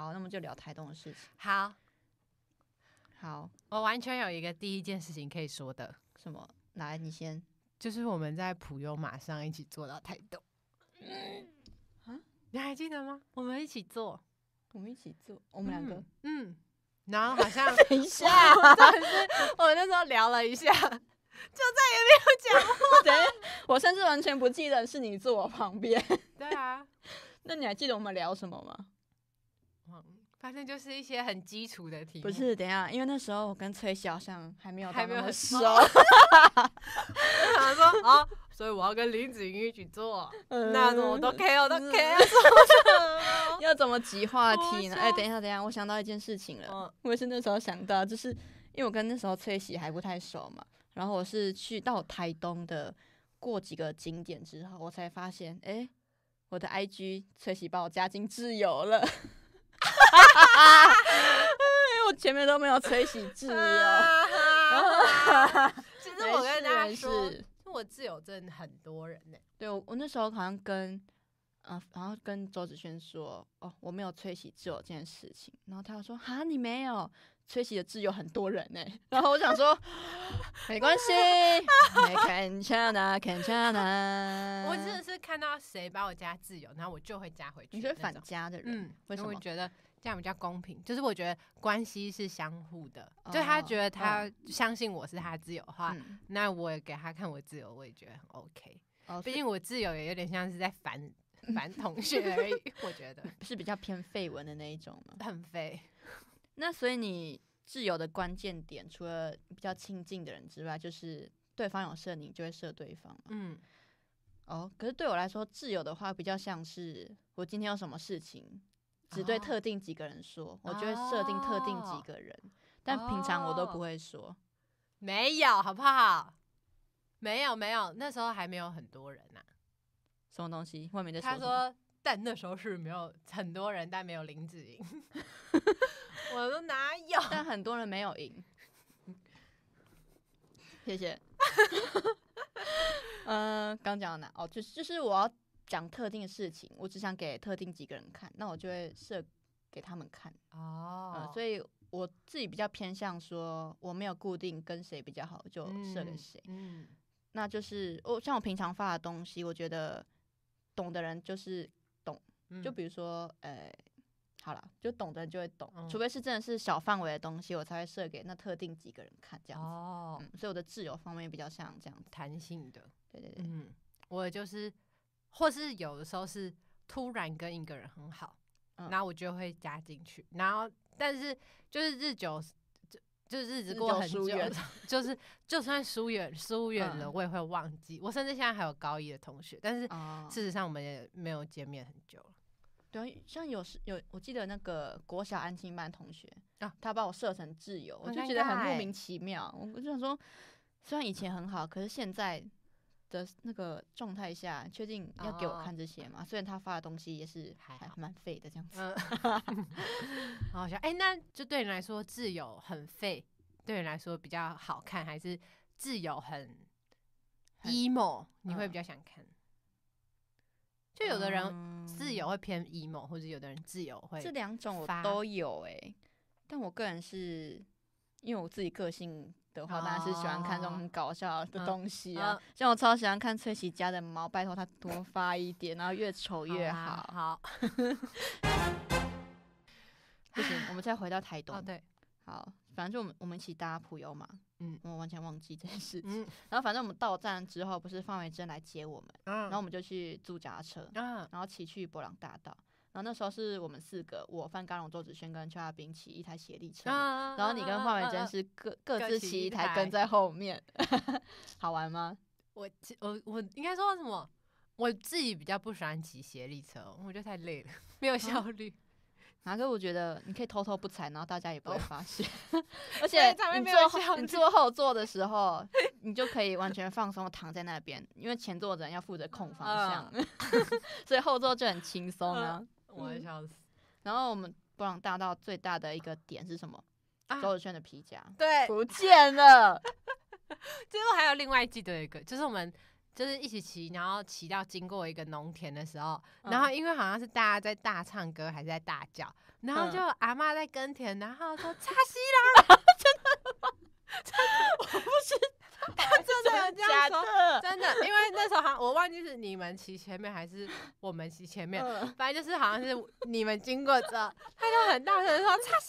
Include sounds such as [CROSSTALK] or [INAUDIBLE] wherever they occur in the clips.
好，那么就聊台东的事情。好，好，我完全有一个第一件事情可以说的，什么？来，你先。就是我们在普悠马上一起坐到台东。啊你还记得吗？我们一起坐，我们一起坐，我们两个。嗯，嗯然后好像 [LAUGHS] 等一下，我真的是我们那时候聊了一下，[LAUGHS] 就再也没有讲话。等一下，我甚至完全不记得是你坐我旁边。对啊，[LAUGHS] 那你还记得我们聊什么吗？嗯反正就是一些很基础的题目，不是，等一下，因为那时候我跟崔喜好像还没有还没有熟。想说 [LAUGHS] 啊，所以我要跟林子云一起做，那我都 K 我都 K，[LAUGHS] 要怎么急话题呢？我哎、等一下，等一下，我想到一件事情了。嗯我也是那时候想到，就是因为我跟那时候崔喜还不太熟嘛，然后我是去到台东的，过几个景点之后，我才发现，哎、我的 IG 崔喜把我加进挚友了。因 [LAUGHS] 为我前面都没有吹喜挚友，[LAUGHS] 其实我跟大家说，我自由真的很多人呢、对我我那时候好像跟，呃，然后跟周子轩说，哦，我没有吹洗自由这件事情，然后他就说，哈，你没有，吹喜的自由很多人呢，[LAUGHS] 然后我想说，没关系，没看见啊，看见啊，我真的是看到谁把我加自由，然后我就会加回去。你是反？加的人，嗯，为什么？觉得这样比较公平，就是我觉得关系是相互的，就他觉得他相信我是他自由的话，嗯，那我也给他看我自由，我也觉得很 OK。哦，毕竟我自由也有点像是在烦 [LAUGHS] 烦同学而已，我觉得 [LAUGHS] 是比较偏绯闻的那一种嘛。很废。[LAUGHS] 那所以你自由的关键点，除了比较亲近的人之外，就是对方有设你就会设对方嘛。嗯，哦，可是对我来说，自由的话比较像是我今天有什么事情，只对哦特定几个人说，我就会设定特定几哦个人，但平常我都哦不会说。没有，好不好？没有没有，那时候还没有很多人呐、什么东西？外面在他说但那时候是没有很多人，但没有林子颖。[LAUGHS] 我说哪有？[LAUGHS] 但很多人没有赢。谢谢。嗯、[LAUGHS] 刚讲到哪？哦，就是就是我要讲特定的事情，我只想给特定几个人看，那我就会设给他们看。哦嗯，所以我自己比较偏向说，我没有固定跟谁比较好，就设给谁。嗯，那就是我像我平常发的东西，我觉得懂的人就是嗯就比如说，呃，好了，就懂的人就会懂，嗯除非是真的是小范围的东西，我才会设给那特定几个人看这样子。哦，嗯，所以我的自由方面比较像这样子。弹性的，对对对，嗯，我就是，或是有的时候是突然跟一个人很好，嗯然后我就会加进去，然后但是就是日久。就就日子过很久疏远，就是 [LAUGHS] 就算疏远疏远了，嗯我也会忘记。我甚至现在还有高一的同学，但是啊、事实上我们也没有见面很久了。对啊，像有时有，我记得那个国小安亲班同学啊他把我设成挚友，我很尴就觉得很尬欸莫名其妙。我我就想说，虽然以前很好，可是现在的那个状态下，确定要给我哦看这些吗？虽然他发的东西也是还蛮废的这样子。嗯，[LAUGHS] 好笑。哎、那就对你来说，自由很废，对你来说比较好看，还是自由很很 emo？你会嗯比较想看？就有的人自由会偏 emo，或者有的人自由会这两种我都有哎、但我个人是因为我自己个性的话，当然是喜欢看这种哦很搞笑的嗯东西啊。嗯像我超喜欢看崔喜家的猫，拜托他多发一点，然后越丑越好好。[LAUGHS] 不行，我们再回到台东。哦，对，好，反正就我们我们一起搭普悠嘛，嗯我完全忘记这件事情。嗯然后反正我们到站之后，不是范伟珍来接我们，嗯然后我们就去租脚踏车，啊然后骑去博朗大道。然后那时候是我们四个，我范刚龙、周子轩跟邱亚斌骑一台协力车，啊然后你跟范伟珍是各各自各骑一台，跟在后面，[LAUGHS] 好玩吗？我我我应该说什么？我自己比较不喜欢骑斜力车，我觉得太累了，[LAUGHS] 没有效率。[LAUGHS] 哪个我觉得你可以偷偷不踩，然后大家也不会哦发现，而且你坐后你坐后座的时候，你就可以完全放松地躺在那边，因为前座的人要负责控方向，嗯所以后座就很轻松啊。我会笑死。然后我们布朗大道最大的一个点是什么？啊！周子轩的皮夹对，不见了，[LAUGHS] 最后还有另外记得一个，就是我们就是一起骑，然后骑到经过一个农田的时候，嗯然后因为好像是大家在大唱歌还是在大叫，然后嗯就阿嬷在耕田，然后说 [LAUGHS] 擦西啦，[LAUGHS] 真的有这样说，的？真的，因为那时候好像我忘记是你们骑前面还是我们骑前面，嗯反正就是好像是你们经过之后，他就很大声地说 [LAUGHS] 擦西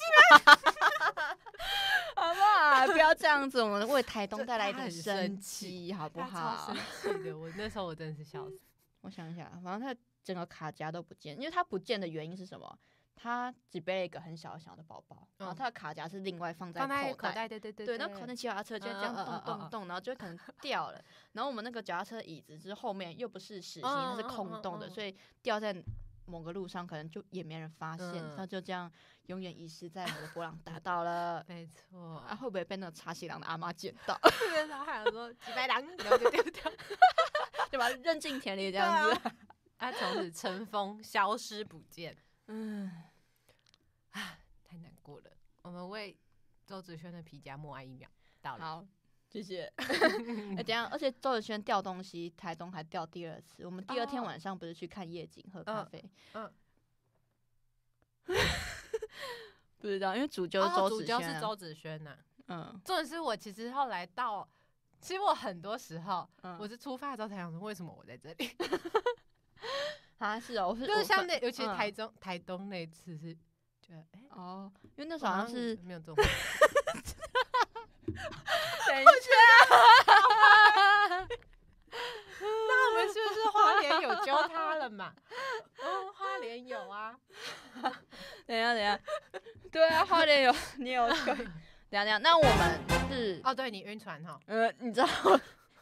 [LAUGHS] 好不好？不要这样子，我们为台东这带来一点生生气机，好不好生？气的，我那时候我真的是笑死。[LAUGHS] 我想一下，反正他整个卡夹都不见，因为他不见的原因是什么？他只背了一个很小很小的包包，然后嗯他的卡夹是另外放在口袋。对对对对，那可能骑脚踏车就这样动动动，然后就可能掉了。[LAUGHS] 然后我们那个脚踏车椅子就是后面又不是实心，它是空洞的，嗯所以掉在某个路上，可能就也没人发现，嗯他就这样永远遗失在某个波浪大道了。[LAUGHS] 没错。啊，会不会被那个查西郎的阿妈捡到，那时候还有说几百两，然后就丢掉，[LAUGHS] 就把它扔进田里这这样子？他从此尘封，消失不见，嗯，啊太难过了。我们为周子轩的皮夹默哀一秒，到了。好，谢谢。[LAUGHS] 哎、等一下，而且周子轩掉东西，台东还掉第二次。我们第二天哦晚上不是去看夜景、喝咖嗯啡？嗯，[LAUGHS] 不知道，因为主角周子轩、是周子轩呐。嗯重点是我其实后来到，其实我很多时候，嗯，我是出发的时候才想说，为什么我在这里？[LAUGHS] 啊是哦，我是就是像那，尤其是嗯台中、台东那一次是，觉得哎，哦，因为那时候好像是没有这种。[LAUGHS] 等一下，[LAUGHS] 那我们是不是花莲有教他了嘛？嗯，花莲有啊。[LAUGHS] 等一下，等一下，对啊，花莲有你有等一下等一下，那我们是哦，对你晕船哈。呃，你知道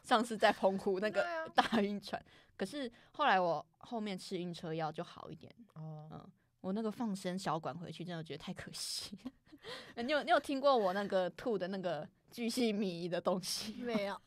上次在澎湖那个大晕船，可是后来我后面吃晕车药就好一点。哦，我那个放生小管回去，真的觉得太可惜。欸 [LAUGHS] 你有你有听过我那个吐的那个巨细靡遗的东西吗？[LAUGHS] 没有。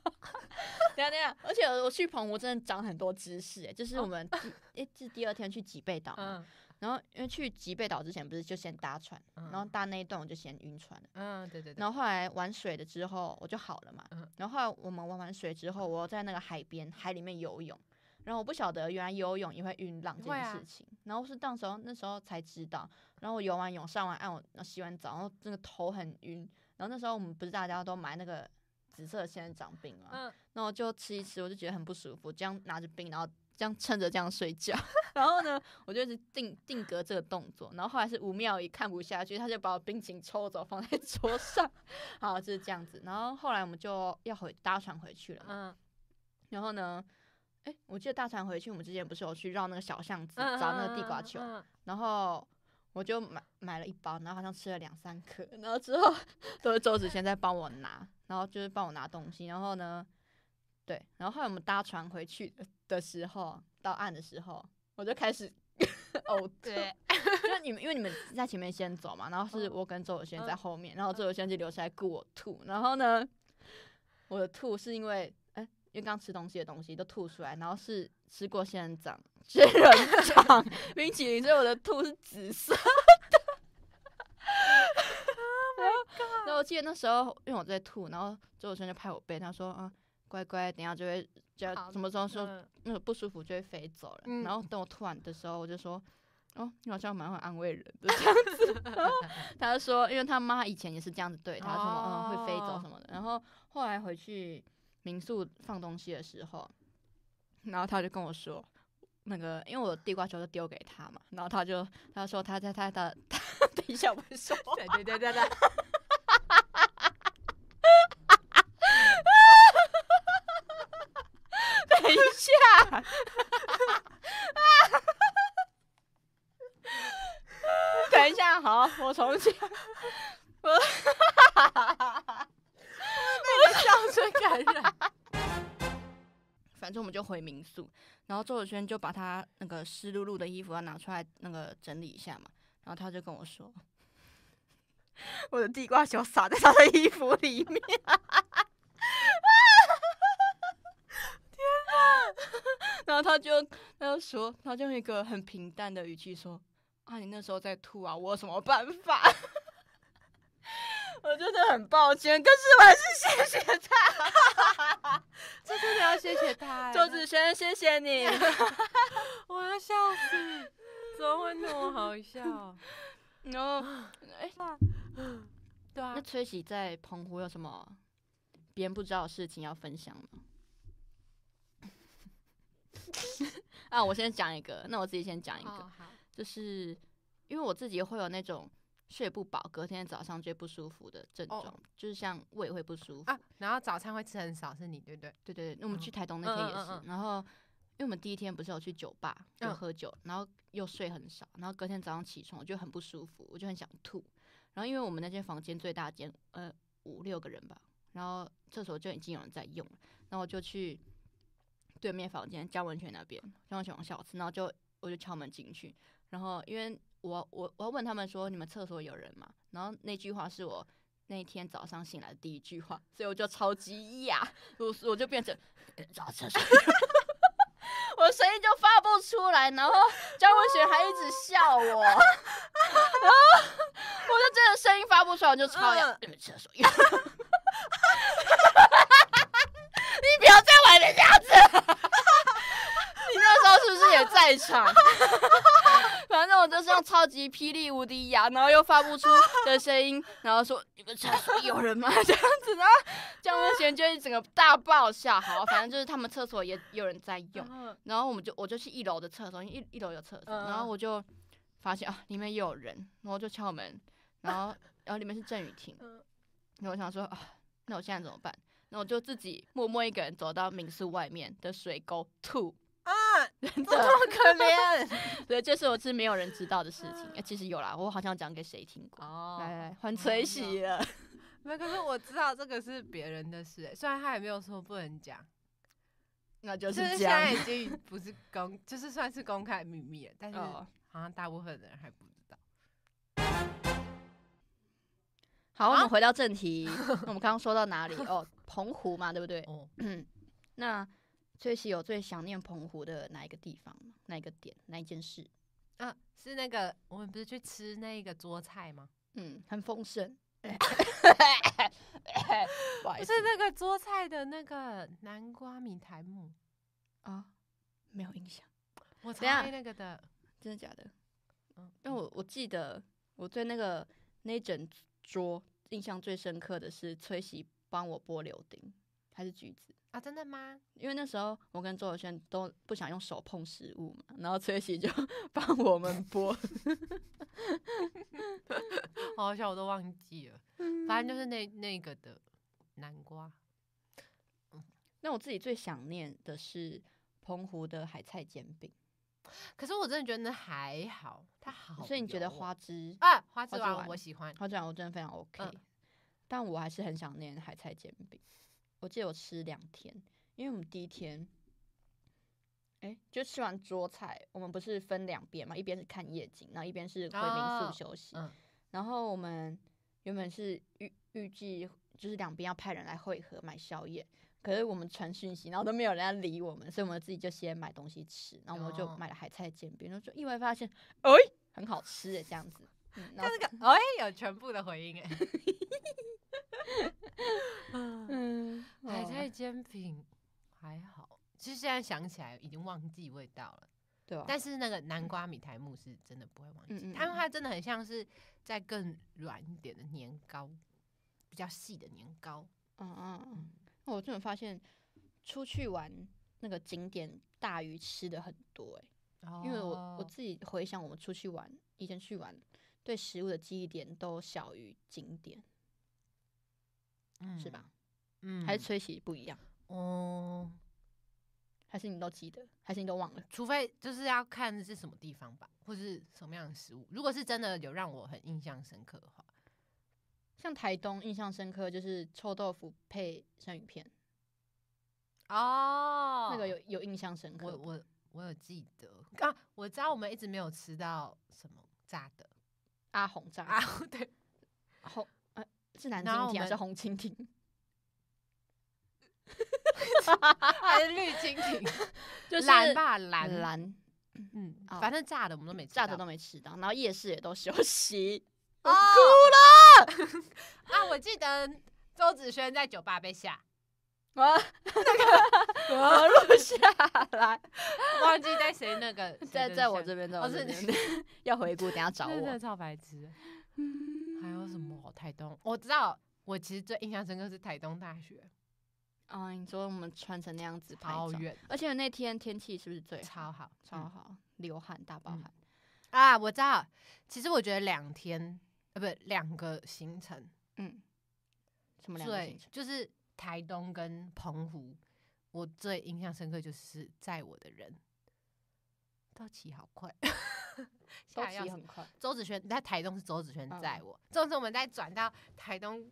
等一下等下，而且我去澎湖真的长很多知识哎，就是哦我们第诶是第二天去吉贝岛嘛，嗯然后因为去吉贝岛之前不是就先搭船，然后搭那一段我就先晕船了。嗯，对对对。然后后来玩水了之后，我就好了嘛。嗯然后后来我们玩完水之后，我又在那个海边海里面游泳，然后我不晓得原来游泳也会晕浪这件事情，然后是到时候那时候才知道。然后我游完泳上完岸，我然后洗完澡，然后那个头很晕。然后那时候我们不是大家都买那个紫色的仙人掌冰嘛，嗯，那我就吃一吃，我就觉得很不舒服，这样拿着冰，然后这样撑着这样睡觉。[LAUGHS] 然后呢，我就一直定定格这个动作。然后后来是吴妙仪看不下去，他就把我冰淇淋抽走放在 [LAUGHS] 桌上。[LAUGHS] 好，就是这样子。然后后来我们就要回搭船回去了嘛。嗯然后呢，诶，我记得大船回去，我们之前不是有去绕那个小巷子嗯，找那个地瓜球，嗯然后。我就买买了一包，然后好像吃了两三颗，然后之后都是周子轩在帮我拿，然后就是帮我拿东西，然后呢，对，然后后来我们搭船回去的的时候，到岸的时候，我就开始 [LAUGHS] 呕吐，对，[LAUGHS] 就你们因为你们在前面先走嘛，然后是嗯我跟周子轩在嗯后面，然后周子轩就留下来顾我吐，然后呢，我的吐是因为哎、因为刚吃东西的东西都吐出来，然后是吃过仙人掌、仙人掌冰淇淋，所以我的吐是紫色的。然后我记得那时候，因为我在吐，然后周有轩就拍我背，他说：“啊，乖乖，等下就会就要什么时候说嗯那个不舒服就会飞走了。嗯然后等我吐完的时候，我就说：“哦，你好像蛮会安慰人的这样子。[LAUGHS] ”然后他就说，因为他妈以前也是这样子对他，什么嗯会飞走什么的。然后后来回去民宿放东西的时候，然后他就跟我说。那个，因为我地瓜球就丢给他嘛，然后他就他说他在他的，他 [LAUGHS] 等一下我会说话，对对对对对，[LAUGHS] 等一下，[LAUGHS] 等一下，好，我重新，就回民宿，然后周子轩就把他那个湿漉漉的衣服要拿出来那个整理一下嘛，然后他就跟我说，[LAUGHS] 我的地瓜球洒在他的衣服里面，[LAUGHS] 天哪！[LAUGHS] 然后他就他就说，他就用一个很平淡的语气说，啊，你那时候在吐啊，我有什么办法？我真的很抱歉，可是我还是谢谢他。要谢谢他 [LAUGHS] 欸。周子轩，谢谢你。[LAUGHS] 我要笑死，怎么会那么好笑？然 [LAUGHS] 后，哎、对啊那，崔喜在澎湖有什么别人不知道的事情要分享吗？啊，我先讲一个，那我自己先讲一个，就是因为我自己会有那种睡不饱，隔天早上最不舒服的症状，哦就是像胃会不舒服。啊，然后早餐会吃很少，是你对不对？对对对，那我们去嗯台东那天也是，嗯嗯嗯嗯然后因为我们第一天不是有去酒吧有嗯喝酒，然后又睡很少，然后隔天早上起床我就很不舒服，我就很想吐。然后因为我们那间房间最大间，呃五六个人吧，然后厕所就已经有人在用了，然后我就去对面房间江文泉那边，江文泉王小吃，然后就我就敲门进去，然后因为我我我要问他们说你们厕所有人吗？然后那句话是我那天早上醒来的第一句话，所以我就超级哑，我我就变成呃找厕所，[LAUGHS] 我声音就发不出来，然后张文学还一直笑我，[LAUGHS] 然后我就真的声音发不出来，我就超哑，你们厕所有。[LAUGHS] 你不要在外面这样子，你那时候是不是也在场？反正我就是用超级霹雳无敌牙，然后又发不出的声音，然后说你们厕所有人吗？这样子，然后江文贤就一整个大爆笑。好，反正就是他们厕所也有人在用，嗯然后我们就我就去一楼的厕所，因为一一楼有厕所，嗯然后我就发现啊里面也有人，然后就敲门，然后然后里面是郑雨婷，嗯然后我想说啊，那我现在怎么办？那我就自己默默一个人走到民宿外面的水沟吐，啊，真这的，么可怜 [LAUGHS] 对，这是我是没有人知道的事情。哎、其实有啦，我好像讲给谁听过。哦来来，换崔喜了。[LAUGHS] 没有，可是我知道这个是别人的事欸，虽然他也没有说不能讲，那就就是现在。已经不是公，就是算是公开秘密了，但是哦，好像大部分的人还不知道。好，我们回到正题。那我们刚刚说到哪里？哦，澎湖嘛，对不对？哦，嗯，[CLEARS THROAT] 那崔喜有最想念澎湖的哪一个地方吗？哪一个点？哪一件事？啊，是那个我们不是去吃那个桌菜吗？嗯，很丰盛。[LAUGHS] 不好意思是那个桌菜的那个南瓜米苔木，啊，没有印象，我超等一下爱那个的。真的假的？嗯，因为我我记得我对那个那一整桌印象最深刻的是崔喜帮我剥柳丁还是橘子，啊，真的吗？因为那时候我跟周友轩都不想用手碰食物嘛，然后崔喜就 [LAUGHS] 帮我们剥。[LAUGHS] 好好笑，我都忘记了。反正就是那那个的南瓜。那我自己最想念的是澎湖的海菜煎饼，可是我真的觉得那还好，它好哦。所以你觉得花枝啊花枝丸花枝丸我喜欢。花枝丸我真的非常 OK，、嗯但我还是很想念海菜煎饼。我记得我吃两天，因为我们第一天，哎、就吃完桌菜，我们不是分两边嘛，一边是看夜景，然后一边是回民哦宿休息。嗯然后我们原本是预预计就是两边要派人来会合买宵夜，可是我们传讯息，然后都没有人要理我们，所以我们自己就先买东西吃，然后我们就哦买了海菜煎饼，然后就意外发现，哎、很好吃的，这样子。嗯，然后那个哎有全部的回应哎。[LAUGHS] [LAUGHS] 嗯，哦海菜煎饼还好，其实现在想起来已经忘记味道了。对吧？但是那个南瓜米苔木是真的不会忘记，嗯嗯它因为嗯它真的很像是在更软一点的年糕，比较细的年糕。嗯嗯嗯，那我真的发现出去玩那个景点大于吃的很多诶、因为我我哦自己回想我们出去玩，以前去玩对食物的记忆点都小于景点，是吧？？嗯还是吹起不一样？哦，还是你都记得？还是你都忘了？除非就是要看是什么地方吧，或是什么样的食物。如果是真的有让我很印象深刻的话，像台东印象深刻就是臭豆腐配生鱼片，哦那个有有印象深刻。我我我有记得啊，我知道我们一直没有吃到什么炸的阿红炸啊，对，红呃是南然后我们蜻蜓还是红蜻蜓？[LAUGHS] 还是绿蜻蜓，[LAUGHS] 就是蓝吧蓝，蓝嗯，哦反正炸的我们都没炸的都没吃到，然后夜市也都休息。我哭了 [LAUGHS] 啊！我记得周子轩在酒吧被吓，啊，我录下来，忘记在谁那个在在我这边，在我这边，要回顾，等下找我。真的超白痴。还有什么？台东，我知道，我其实最印象深刻是台东大学，哦，你说我们穿成那样子拍照，超远，而且那天天气是不是最好超好，嗯超好，流汗大爆嗯汗。啊！我知道，其实我觉得两天，呃，不，两个行程嗯，什么两个最行程？就是台东跟澎湖，我最印象深刻就是载我的人都骑好快，[LAUGHS] 都吓得要死骑很快。周子轩在台东是周子轩载嗯我，这次我们在转到台东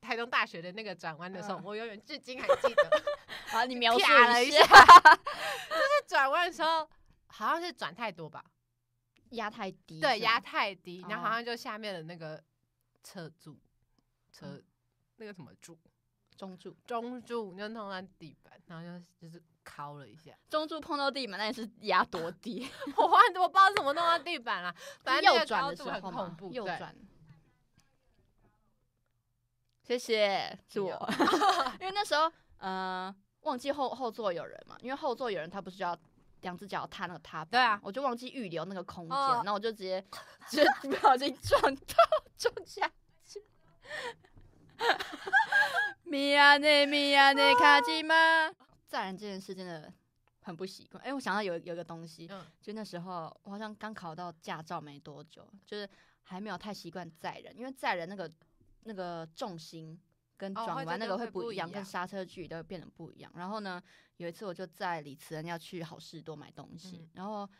台东大学的那个转弯的时候，嗯我永远至今还记得，[LAUGHS] 好，你描了一下，[LAUGHS] 就是转弯的时候好像是转太多吧，压太低，对，压太低，然后好哦。像就下面的那个车柱车那个什么柱中柱，中柱就弄到地板，然后就就是敲了一下，中柱碰到地板，那也是压多低？[LAUGHS] 我忘我不知道怎么弄到地板了，反正那个右转的时候嘛，恐怖，右转。谢谢，是我，[LAUGHS] 因为那时候呃忘记后后座有人嘛，因为后座有人他不是就要两只脚踏那个踏板，对啊我就忘记预留那个空间，哦然后我就直接直接不小心撞到撞下去。[LAUGHS] 米亚内米亚内卡基吗？载人这件事真的很不习惯。哎、我想到有有一个东西，嗯。就那时候我好像刚考到驾照没多久，就是还没有太习惯载人，因为载人那个那个重心跟哦转弯那个会不一样，跟刹车距离都会变得不一样。然后呢，有一次我就载李慈恩要去好事多买东西，嗯。然后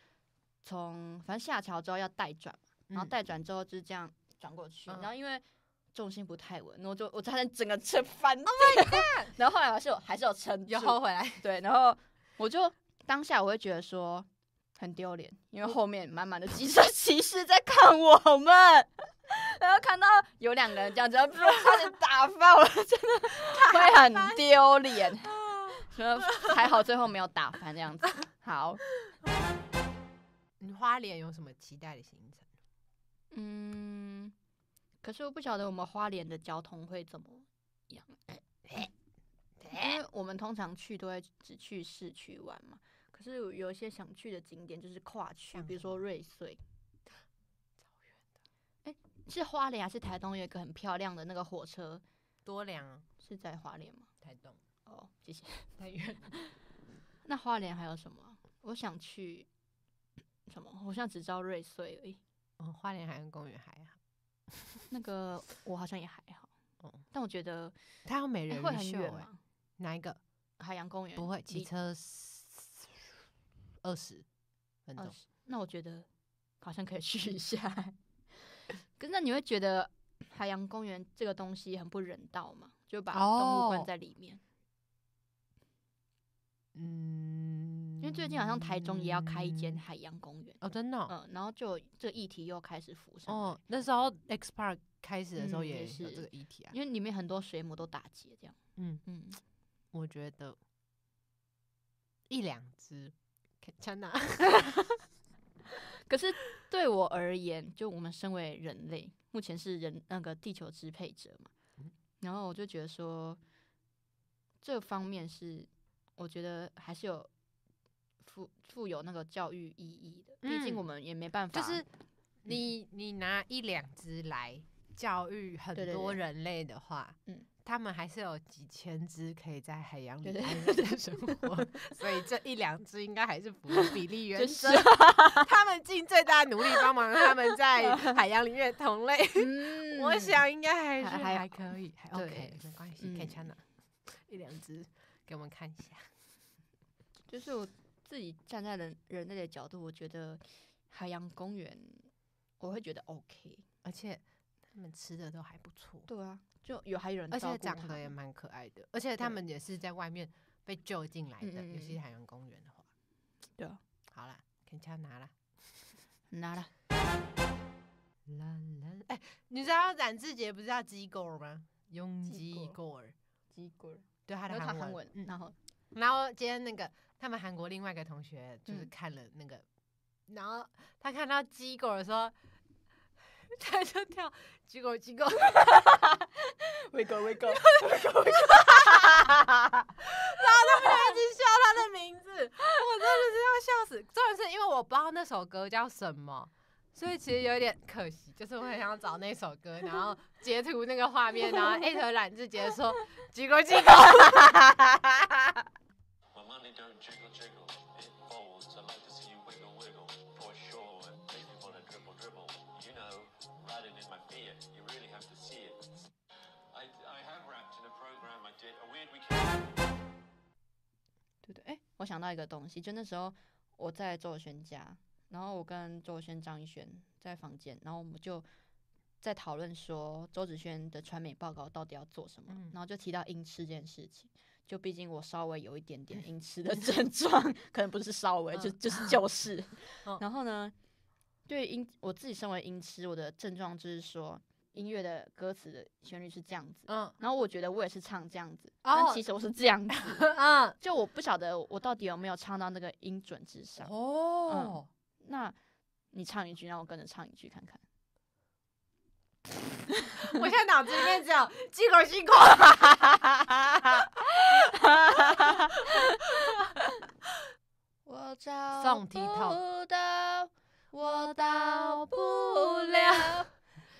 从反正下桥之后要带转，然后嗯。带转之后就是这样转过去，嗯。然后因为重心不太稳，然后我就我差点整个车翻掉。God [LAUGHS] 然后后来还是有还是有撑住，有后回来，对，然后我就当下我会觉得说很丢脸，因为后面满满的机车骑士在看我们，[LAUGHS] 然后看到有两个人这样子，然后差点打翻，我 [LAUGHS] 真的会很丢脸。然后还好最后没有打翻这样子。好，你花莲有什么期待的行程？嗯，可是我不晓得我们花莲的交通会怎么样，[LAUGHS] 因为我们通常去都会只去市区玩嘛。可是有有一些想去的景点就是跨区，比如说像什么瑞穗。[GASPS] 哎、是花莲还是台东有一个很漂亮的那个火车？多良啊，是在花莲吗？台东哦，谢谢。太远，[LAUGHS] 那花莲还有什么？我想去什么？我现在只知道瑞穗而已。哦，花莲海洋公园还好，[LAUGHS] 那个我好像也还好，哦，但我觉得、它有美人鱼会很远吗？哪一个？海洋公园不会，骑离车二十分钟。那我觉得好像可以去一下。[LAUGHS] 可是那你会觉得海洋公园这个东西很不人道吗？就把动物关哦在里面，嗯，因为最近好像台中也要开一间海洋公园，哦，真的哦嗯，然后就这个议题又开始浮上来，哦，那时候 X Park 开始的时候嗯也是这个议题啊。因为里面很多水母都打结，这样，嗯，嗯，我觉得一两只，真的 [LAUGHS] [LAUGHS] 可是对我而言，就我们身为人类，目前是人那个地球支配者嘛，嗯然后我就觉得说，这方面是我觉得还是有富富有那个教育意义的，毕竟嗯我们也没办法，就是你你拿一两只来教育很多人类的话，嗯他们还是有几千只可以在海洋里对对安全地生活，所以这一两只应该还是符合 [LAUGHS] 比例原就是则。[LAUGHS] 他们尽最大努力帮忙他们在 [LAUGHS] 海洋里面同类，嗯我想应该还是还可以，还对 OK，没关系，可以嗯抢拿一两只给我们看一下。就是我自己站在人人类的角度，我觉得海洋公园我会觉得 OK，而且他们吃的都还不错，对啊，就有还有人而且照顾它长得也蛮可爱的，而且他们也是在外面被救进来的，尤其是海洋公园的话。对啊，好啦，可以枪拿啦。拿了啦啦，哎、你知道冉志杰不是叫鸡狗吗？用鸡鸡狗鸡狗，对他的韩韩文，嗯，然后然后今天那个他们韩国另外一个同学就是嗯看了那个，然后他看到鸡狗的时候，[LAUGHS] 他就跳鸡狗鸡狗，威哥威哥，[LAUGHS] [LAUGHS] 一直笑他的名字，我真的是要笑死。重点是因为我不知道那首歌叫什么，所以其实有点可惜。就是我很想找那首歌，然后截图那个画面，然后艾特冉志杰说“鞠躬鞠躬.对对，哎、我想到一个东西，就那时候我在周友轩家，然后我跟周友轩、张艺轩在房间，然后我们就在讨论说周子轩的传媒报告到底要做什么，嗯然后就提到音痴这件事情。就毕竟我稍微有一点点音痴的 [LAUGHS] 症状，可能不是稍微，就嗯就是就是 [LAUGHS] 嗯。然后呢，对音我自己身为音痴，我的症状就是说音乐的歌词的旋律是这样子”。，嗯然后我觉得我也是唱这样子，哦但其实我是这样子，[LAUGHS] 嗯，就我不晓得我到底有没有唱到那个音准之上。哦，那你唱一句，让我跟着唱一句看看。[LAUGHS] 我现在脑子里面只有 [LAUGHS] “鞠躬鞠躬我找不到，我到不了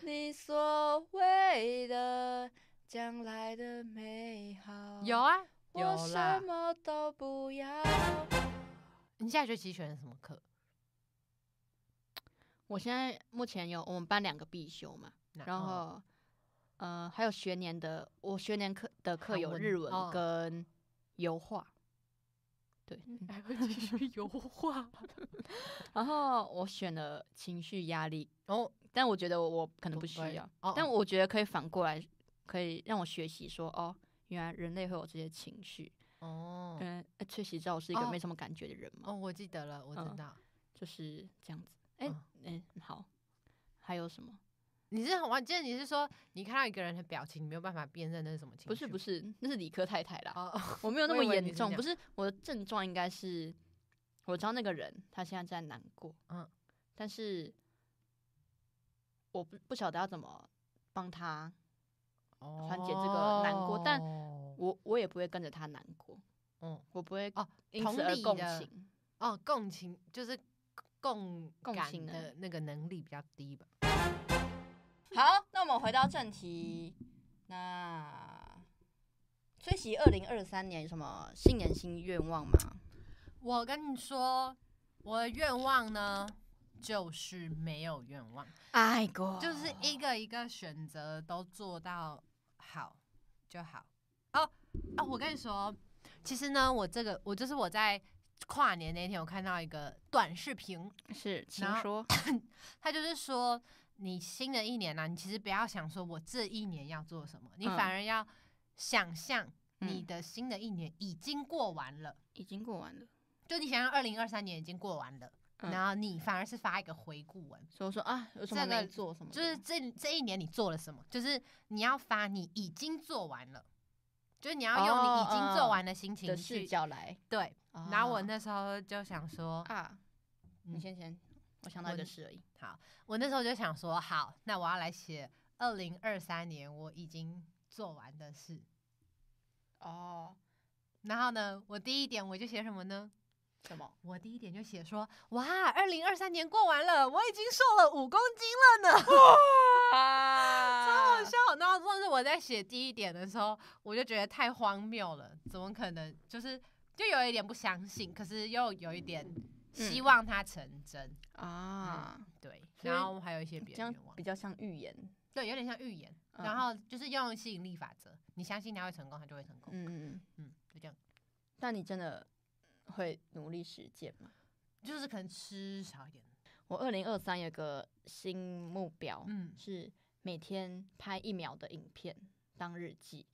你所谓的将来的美好”。。有啊，我有什啦。么都不要。你下学期选的什么课？我现在目前有我们班两个必修嘛，然后呃还有学年的，我学年课的课有日文哦跟油画，对，还会继续油画。[LAUGHS] 然后我选了情绪压力，哦，但我觉得我我可能不需要，哦但我觉得可以反过来，可以让我学习说哦，原来人类会有这些情绪，哦。嗯，呃确实知道我是一个哦没什么感觉的人嘛，哦，我记得了，我知嗯道。就是这样子，哎嗯哎好，还有什么？你是我记得你是说你看到一个人的表情，你没有办法辨认那是什么情绪？不是不是，那是理科太太啦。哦，我没有那么严重，是不是我的症状应该是，我知道那个人他现在在难过，嗯，但是我不不晓得要怎么帮他，缓解这个难过但哦我我也不会跟着他难过，嗯我不会哦因同此而共情。哦，共情就是共感共情的的那个能力比较低吧？好，那我们回到正题，那崔喜二零二三年有什么新年新愿望吗？我跟你说，我的愿望呢，就是没有愿望，爱过就是一个一个选择都做到好就好。哦哦，我跟你说，其实呢，我这个我就是我在跨年那天，我看到一个短视频，是，请说。[LAUGHS] 他就是说，你新的一年呢、你其实不要想说我这一年要做什么，你嗯。反而要想象你嗯。的新的一年已经过完了。已经过完了，就你想象二零二三年已经过完了，嗯。然后你反而是发一个回顾文，所以我说啊，有什么这没做什么的，就是这这一年你做了什么，就是你要发你已经做完了，就是你要用你已经做完的心情的去、视角来。对。然后我啊那时候就想说，啊，你嗯先先，我想到一我个事而已。好，我那时候就想说，好，那我要来写二零二三年我已经做完的事。哦，然后呢，我第一点我就写什么呢？什么？我第一点就写说，哇，二零二三年过完了，我已经瘦了五公斤了呢。[LAUGHS] 啊超好笑。然后，但是我在写第一点的时候，我就觉得太荒谬了，怎么可能？就是就有一点不相信，可是又有一点希望它成真。啊，对，然后还有一些别这样的愿望比，较像预言。对，有点像预言。嗯然后就是用吸引力法则，你相信它会成功，它就会成功。嗯嗯嗯，嗯，就这样，但你真的会努力实践嘛？就是可能吃少一点。我二零二三有个新目标，嗯是每天拍一秒的影片当日记，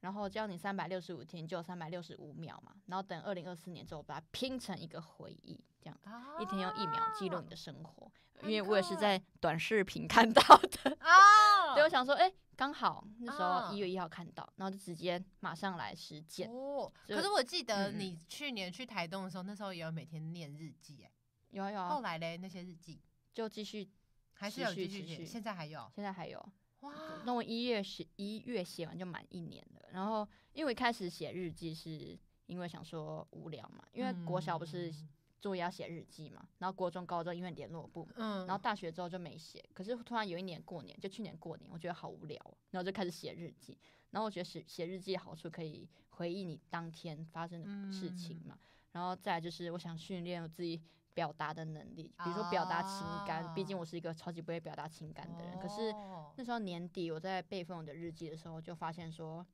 然后只要你三百六十五天，就有三百六十五秒嘛，然后等二零二四年之后把它拼成一个回忆，这样啊一天用一秒记录你的生活。因为我也是在短视频看到的，啊，[LAUGHS] 对，我想说，哎、刚好那时啊。候一月一号看到，然后就直接马上来实践。哦，可是我记得你去年去台东的时候，那时候也有每天念日记，哎，有啊有啊，后来嘞那些日记？就继续，还是有继续写，续现在还有？现在还有，哇，那我一月写一月写完就满一年了。然后因为开始写日记是因为想说无聊嘛，因为国小不是嗯作业要写日记嘛，然后国中、高中因为联络部，嗯，然后大学之后就没写。可是突然有一年过年，就去年过年，我觉得好无聊哦，然后就开始写日记。然后我觉得写写日记的好处可以回忆你当天发生的事情嗯嘛，然后再来就是我想训练我自己表达的能力，比如说表达情感，毕竟哦我是一个超级不会表达情感的人。可是哦那时候年底我在备份我的日记的时候，就发现说，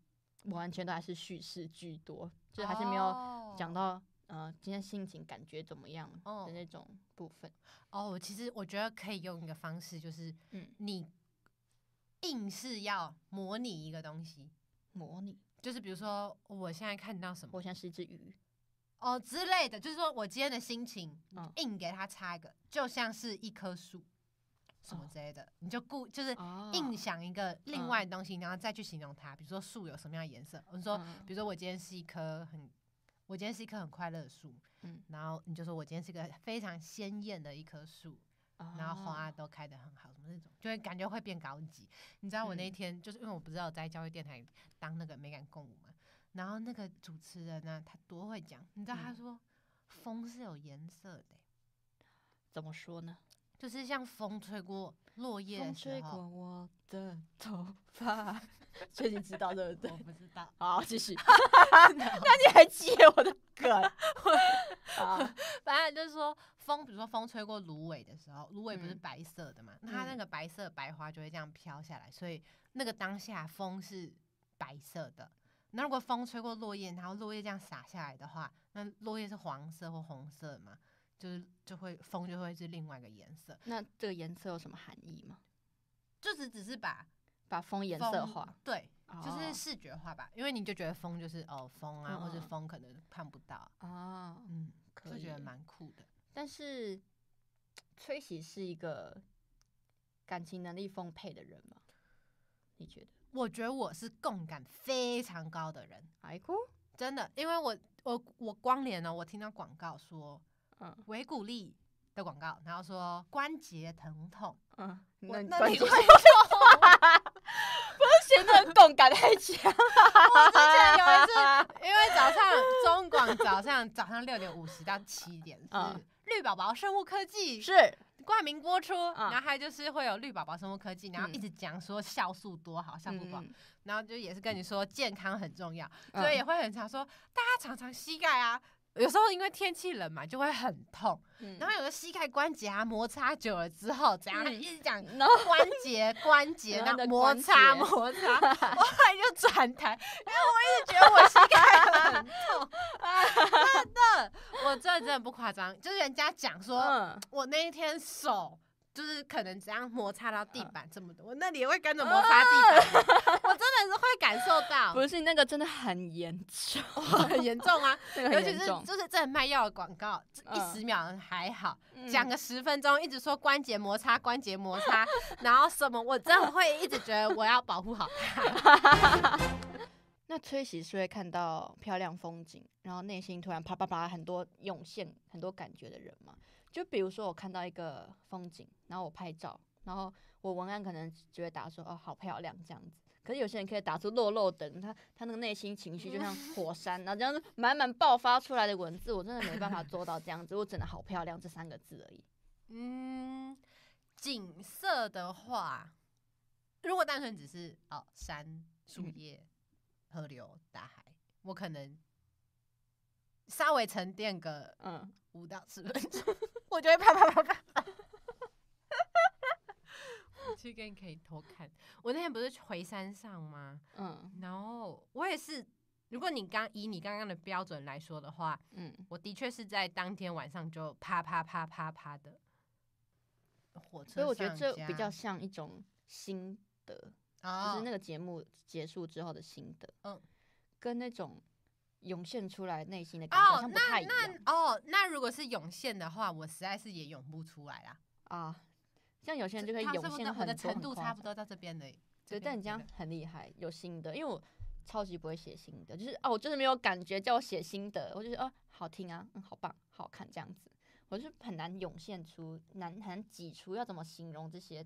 我完全都还是叙事居多，就还是没有讲到呃今天心情感觉怎么样哦。的那种部分。哦，我其实我觉得可以用一个方式，就是嗯。你硬是要模拟一个东西，模拟，就是比如说我现在看到什么。我现在是一只鱼，哦之类的，就是说我今天的心情，嗯。硬给它插一个，就像是一棵树，什么哦之类的，你就故就是哦。硬想一个另外的东西，然后再去形容它。比如说树有什么样的颜色，我说，嗯。比如说我今天是一棵很，我今天是一棵很快乐的树，嗯。然后你就说我今天是个非常鲜艳的一棵树，然后哦花都开得很好，什么那种，就会感觉会变高级。你知道我那一嗯。天、就是因为我不知道在教育电台当那个美感共舞嘛，然后那个主持人呢，他多会讲，你知道他嗯。说、风是有颜色的欸、怎么说呢？就是像风吹过落叶风吹过，我的头发，所以你知道对不对我？不知道，好，继续。[LAUGHS] 那你还接我的梗？[LAUGHS] 好，[LAUGHS] 反正就是说风，比如说风吹过芦苇的时候，芦苇不是嗯白色的嘛，那它那嗯个白色白花就会这样飘下来，所以那个当下风是白色的。那如果风吹过落叶，然后落叶这样洒下来的话，那落叶是黄色或红色嘛，就是就会风就会是另外一个颜色，那这个颜色有什么含义吗？就是只是把把风颜色化，对，就是哦视觉化吧，因为你就觉得风就是哦风啊，或者嗯风可能看不到，啊，嗯，可以就觉得蛮酷的。但是崔喜是一个感情能力丰沛的人吗？你觉得？我觉得我是共感非常高的人？真的，因为我我我光连呢，我听到广告说嗯。维骨力的广告，然后说关节疼痛，嗯，我那关键那你会 [LAUGHS] 是现在共感太强。我之前有一次，因为早上中广早上早上六点五十到七点是嗯。绿宝宝生物科技是，冠名播出，嗯。然后还就是会有绿宝宝生物科技，然后嗯。一直讲说酵素多好，酵素多好，嗯。然后就也是跟你说健康很重要，嗯。所以也会很常说大家常常膝盖啊。有时候因为天气冷嘛，就会很痛。嗯然后有的膝盖关节啊摩擦久了之后，怎样？嗯一直讲 [LAUGHS] 关节关节，然后的然后摩擦摩 [LAUGHS] 擦，我后来就转台，因为我一直觉得我膝盖很痛，[LAUGHS] 真的，我这真的不夸张，就是人家讲说，嗯，我那一天手就是可能这样摩擦到地嗯板这么多，我那里也会跟着摩擦地板，[LAUGHS] 我真的是会感受到，不是那个真的很严重，很严重啊，[LAUGHS] 那个尤其是。就是这卖药的广告，这一嗯十秒还好，嗯讲个十分钟，一直说关节摩擦，关节摩擦，然后什么，我真的会一直觉得我要保护好它。[LAUGHS] 那崔喜是会看到漂亮风景，然后内心突然啪啪啪很多涌现很多感觉的人吗？就比如说我看到一个风景，然后我拍照，然后我文案可能就会打说哦好漂亮这样子。可是有些人可以打出漏漏等，他他那个内心情绪就像火山，然后这样子 [LAUGHS] 满满爆发出来的文字，我真的没办法做到这样子，我只能好漂亮这三个字而已。嗯，景色的话，如果单纯只是哦山、树嗯叶、河流、大海，我可能稍微沉淀个嗯，五到十分钟，[LAUGHS] 我就会啪啪啪啪。我去跟你可以偷看，我那天不是回山上吗？嗯然后我也是，如果你刚以你刚刚的标准来说的话，嗯，我的确是在当天晚上就啪啪啪啪啪的火车所以我觉得这比较像一种心得，就哦是那个节目结束之后的心得，嗯跟那种涌现出来内心的感觉好哦，像不那太一样那哦，那如果是涌现的话，我实在是也涌不出来啦。啊。像有些人就可以涌现很多程度差不多到这边的。对，边但你这样很厉害，有心得，因为我超级不会写心得，就是哦，我就是没有感觉叫我写心得，我就是哦好听啊，嗯，好棒，好看这样子，我就是很难涌现出，难很难挤出要怎么形容这些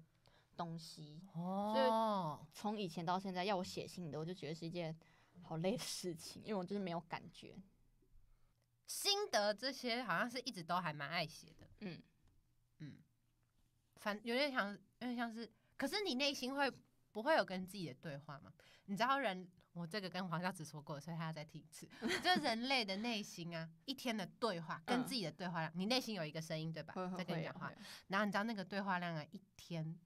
东西。哦，从以前到现在要我写心得，我就觉得是一件好累的事情，因为我就是没有感觉。心得这些好像是一直都还蛮爱写的，嗯，嗯，反有点像，有点像是，可是你内心会不会有跟自己的对话吗？你知道人，我这个跟黄孝子说过，所以他要再听一次。[LAUGHS] 就人类的内心啊，一天的对话跟嗯。自己的对话量，你内心有一个声音对吧？在跟你讲话。然后你知道那个对话量啊，一天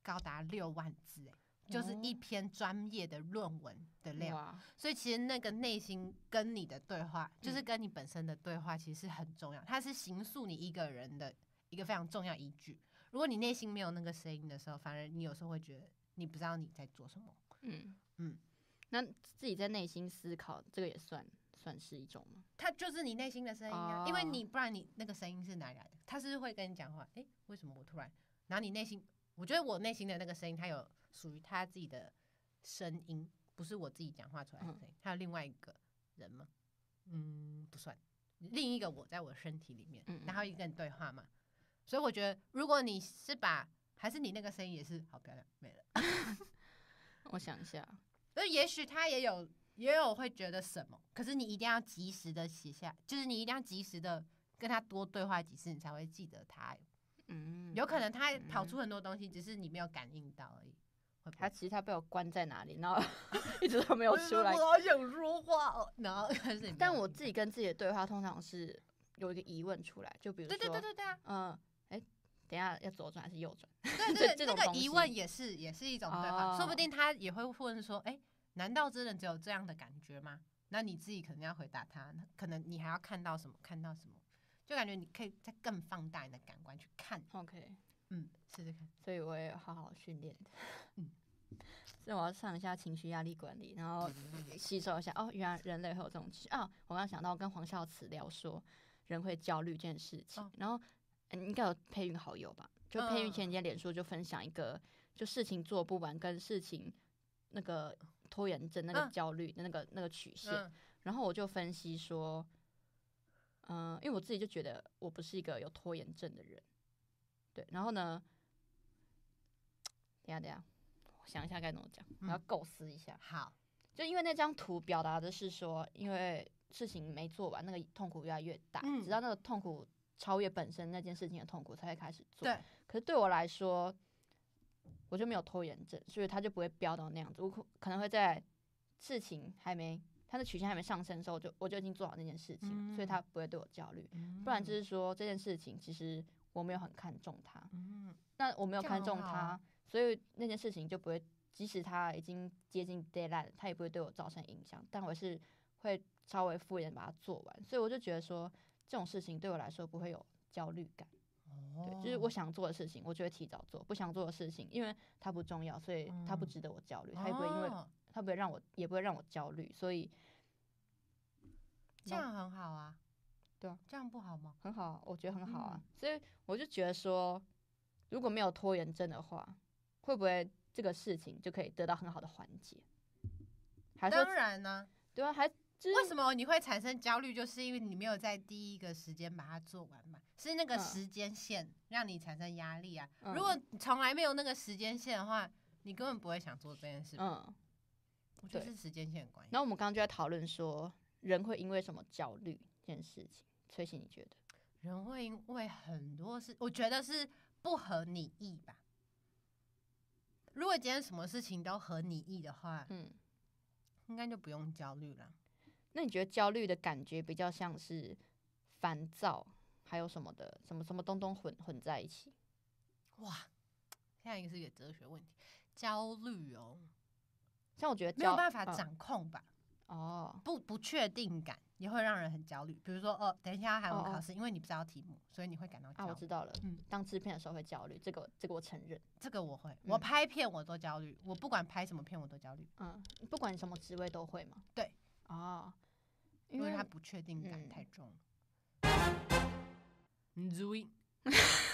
高达六万字，哎，就是一哦篇专业的论文的量。所以其实那个内心跟你的对话，就是嗯跟你本身的对话，其实是很重要，它是形塑你一个人的一个非常重要依据。如果你内心没有那个声音的时候，反而你有时候会觉得你不知道你在做什么。嗯嗯，那自己在内心思考，这个也算算是一种吗？它就是你内心的声音啊，因为哦你不然你那个声音是哪里来的？他是是会跟你讲话，诶，为什么我突然？然后你内心，我觉得我内心的那个声音，它有属于他自己的声音，不是我自己讲话出来的声音。还有另外一个人吗？嗯，不算，另一个我在我身体里面嗯，然后一个人对话嘛。所以我觉得，如果你是把，还是你那个声音也是好漂亮，没了。[LAUGHS] 我想一下，[LAUGHS] 那也许他也有也有会觉得什么，可是你一定要及时的写下，就是你一定要及时的跟他多对话几次，你才会记得他。嗯，有可能他跑出很多东西，只是你没有感应到而已。会他其实他被我关在哪里，然后 [LAUGHS] 一直都没有出来。我好想说话哦，然后可是你没有但我自己跟自己的对话，通常是有一个疑问出来，就比如说，对对对对对啊，嗯，哎、等下要左转还是右转？对 [LAUGHS] 这对那个这种东西疑问也是也是一种对话，说不哦定他也会问说，哎，难道真的只有这样的感觉吗？那你自己可能要回答他，可能你还要看到什么，看到什么，就感觉你可以再更放大你的感官去看，OK，嗯，试试看。所以我也好好训练。嗯 [LAUGHS] 所以我要上一下情绪压力管理，然后吸收一下。哦，原来人类会有这种情绪啊！我刚刚想到跟黄孝慈聊说人会焦虑这件事情，哦然后、嗯应该有配运好友吧？就配运嗯前几天脸书就分享一个，就事情做不完跟事情那个拖延症那个嗯焦虑的那个那个曲线，嗯然后我就分析说，嗯、因为我自己就觉得我不是一个有拖延症的人，对，然后呢，等下等下，我想一下该怎么讲，我要嗯构思一下，好，就因为那张图表达的是说，因为事情没做完，那个痛苦越来越大，嗯直到那个痛苦超越本身那件事情的痛苦，才会开始做。对，可是对我来说，我就没有拖延症，所以他就不会飙到那样子。我可可能会在事情还没，他的曲线还没上升的时候，我就我就已经做好那件事情，所以嗯他不会对我焦虑。不不然就是说这件事情其实我没有很看重他，嗯，那我没有看重它，很好啊。所以那件事情就不会，即使他已经接近 deadline，他也不会对我造成影响。但我是会稍微敷衍把它做完，所以我就觉得说这种事情对我来说不会有焦虑感。对，就是我哦想做的事情，我就会提早做；不想做的事情，因为它不重要，所以它不嗯值得我焦虑，它也不会因为哦它不会让我，也不会让我焦虑，所以这样很好啊，对啊，这样不好吗？很好啊，我觉得很好啊。嗯所以我就觉得说，如果没有拖延症的话，会不会这个事情就可以得到很好的缓解？当然呢，对啊，还就是为什么你会产生焦虑？就是因为你没有在第一个时间把它做完嘛，是那个嗯时间线让你产生压力啊。嗯如果你从来没有那个时间线的话，你根本不会想做这件事。嗯，对我觉得是时间线的关系。然后我们刚刚就在讨论说，人会因为什么焦虑这件事情？崔喜，你觉得？人会因为很多事，我觉得是不合你意吧。如果今天什么事情都合你意的话，嗯，应该就不用焦虑了。那你觉得焦虑的感觉比较像是烦躁，还有什么的，什么什么东东混混在一起？哇，下一个是一个哲学问题，焦虑哦，像我觉得焦没有办法嗯掌控吧。哦，不不确定感也会让人很焦虑。比如说，哦，等一下还哦哦有考试，因为你不知道题目，所以你会感到焦啊，虑。我知道了，嗯当制片的时候会焦虑，这个这个我承认。这个我会，我嗯拍片我都焦虑，我不管拍什么片我都焦虑，嗯，不管你什么职位都会吗？对，哦，因为因为它不确定感嗯太重了。嗯，注意，[LAUGHS]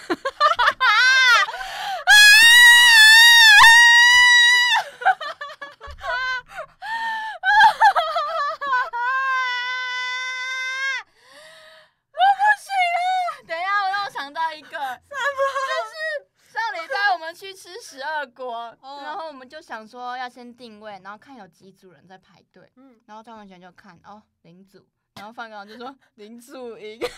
就就想说要先定位，然后看有几组人在排队，嗯，然后张文全就看哦零组，然后范刚就说 [LAUGHS] 零组赢，[LAUGHS]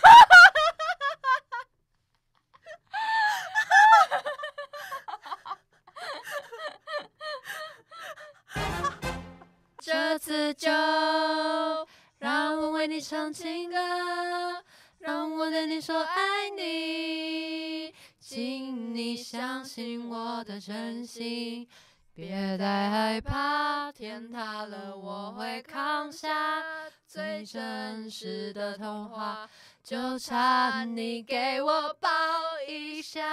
这次就让我为你唱情歌，让我对你说爱你，请你相信我的真心，别再害怕，天塌了我会扛下，最真实的童话，就差你给我抱一下。